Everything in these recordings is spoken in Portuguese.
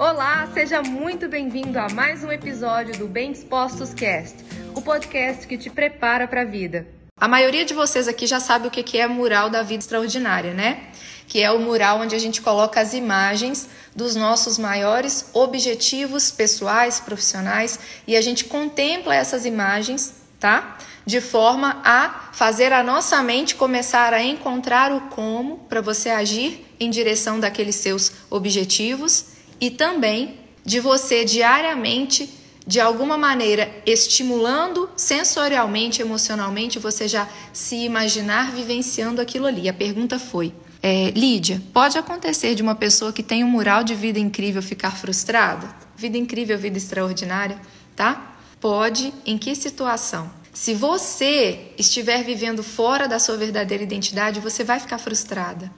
Olá, seja muito bem-vindo a mais um episódio do Bem Dispostos Cast, o podcast que te prepara para a vida. A maioria de vocês aqui já sabe o que é mural da vida extraordinária, né? Que é o mural onde a gente coloca as imagens dos nossos maiores objetivos pessoais, profissionais, e a gente contempla essas imagens, tá? De forma a fazer a nossa mente começar a encontrar o como para você agir em direção daqueles seus objetivos e também de você diariamente, de alguma maneira, estimulando sensorialmente, emocionalmente, você já se imaginar vivenciando aquilo ali. A pergunta foi: é, Lídia, pode acontecer de uma pessoa que tem um mural de vida incrível ficar frustrada? Vida incrível, vida extraordinária, tá? Pode. Em que situação? Se você estiver vivendo fora da sua verdadeira identidade, você vai ficar frustrada.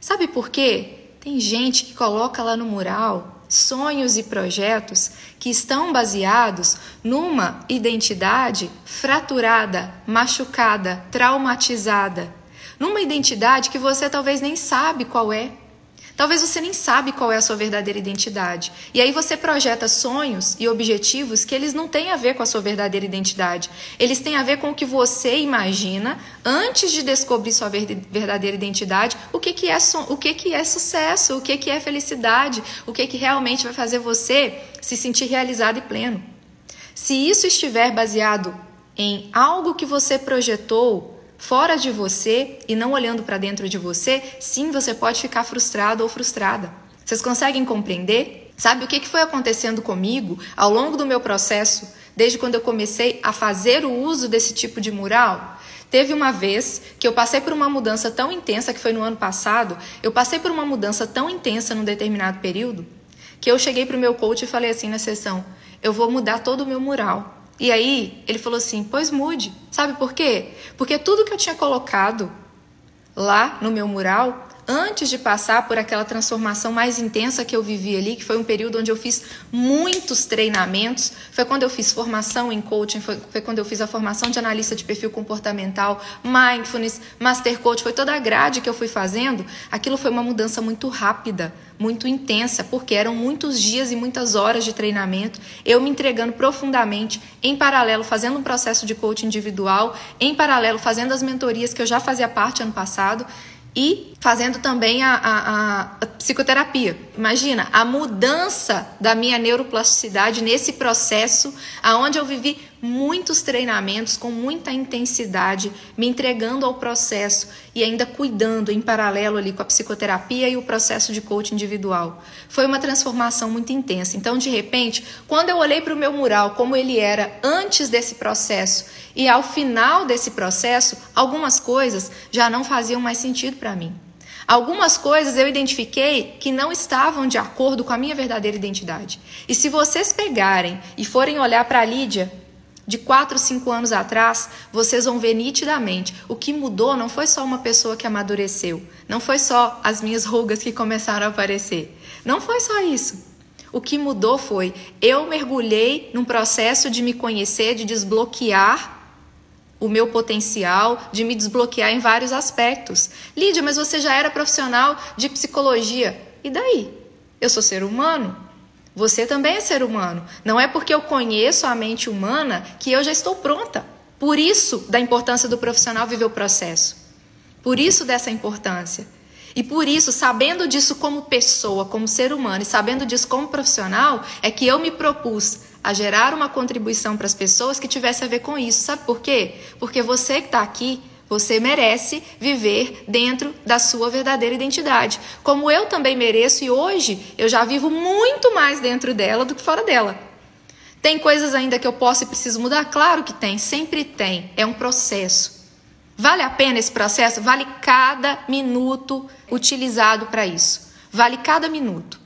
Sabe por quê? Tem gente que coloca lá no mural sonhos e projetos que estão baseados numa identidade fraturada, machucada, traumatizada, numa identidade que você talvez nem sabe qual é. Talvez você nem sabe qual é a sua verdadeira identidade. E aí você projeta sonhos e objetivos que eles não têm a ver com a sua verdadeira identidade. Eles têm a ver com o que você imagina antes de descobrir sua verdadeira identidade, o que, que, é, o que, que é sucesso, o que, que é felicidade, o que, que realmente vai fazer você se sentir realizado e pleno. Se isso estiver baseado em algo que você projetou fora de você e não olhando para dentro de você, sim, você pode ficar frustrado ou frustrada. Vocês conseguem compreender? Sabe o que foi acontecendo comigo ao longo do meu processo, desde quando eu comecei a fazer o uso desse tipo de mural? Teve uma vez que eu passei por uma mudança tão intensa, que foi no ano passado, eu passei por uma mudança tão intensa num determinado período, que eu cheguei para o meu coach e falei assim na sessão: eu vou mudar todo o meu mural. E aí ele falou assim: pois mude. Sabe por quê? Porque tudo que eu tinha colocado lá no meu mural antes de passar por aquela transformação mais intensa que eu vivi ali, que foi um período onde eu fiz muitos treinamentos, foi quando eu fiz formação em coaching, foi, foi quando eu fiz a formação de analista de perfil comportamental, mindfulness, master coach, foi toda a grade que eu fui fazendo. Aquilo foi uma mudança muito rápida, muito intensa, porque eram muitos dias e muitas horas de treinamento, eu me entregando profundamente, em paralelo fazendo um processo de coaching individual, em paralelo fazendo as mentorias que eu já fazia parte ano passado e fazendo também a, a, a, psicoterapia. Imagina a mudança da minha neuroplasticidade nesse processo, aonde eu vivi muitos treinamentos com muita intensidade, me entregando ao processo e ainda cuidando em paralelo ali com a psicoterapia e o processo de coaching individual. Foi uma transformação muito intensa. Então, de repente, quando eu olhei para o meu mural como ele era antes desse processo e ao final desse processo, algumas coisas já não faziam mais sentido para mim. Algumas coisas eu identifiquei que não estavam de acordo com a minha verdadeira identidade. E se vocês pegarem e forem olhar para a Lídia de 4, 5 anos atrás, vocês vão ver nitidamente. O que mudou não foi só uma pessoa que amadureceu, não foi só as minhas rugas que começaram a aparecer. Não foi só isso. O que mudou foi eu mergulhei num processo de me conhecer, de desbloquear o meu potencial, de me desbloquear em vários aspectos. Lídia, mas você já era profissional de psicologia. E daí? Eu sou ser humano. Você também é ser humano. Não é porque eu conheço a mente humana que eu já estou pronta. Por isso, da importância do profissional viver o processo. Por isso, dessa importância. E por isso, sabendo disso como pessoa, como ser humano, e sabendo disso como profissional, é que eu me propus a gerar uma contribuição para as pessoas que tivesse a ver com isso. Sabe por quê? Porque você que está aqui você merece viver dentro da sua verdadeira identidade, como eu também mereço e hoje eu já vivo muito mais dentro dela do que fora dela. Tem coisas ainda que eu posso e preciso mudar? Claro que tem, sempre tem. É um processo. Vale a pena esse processo? Vale cada minuto utilizado para isso. Vale cada minuto.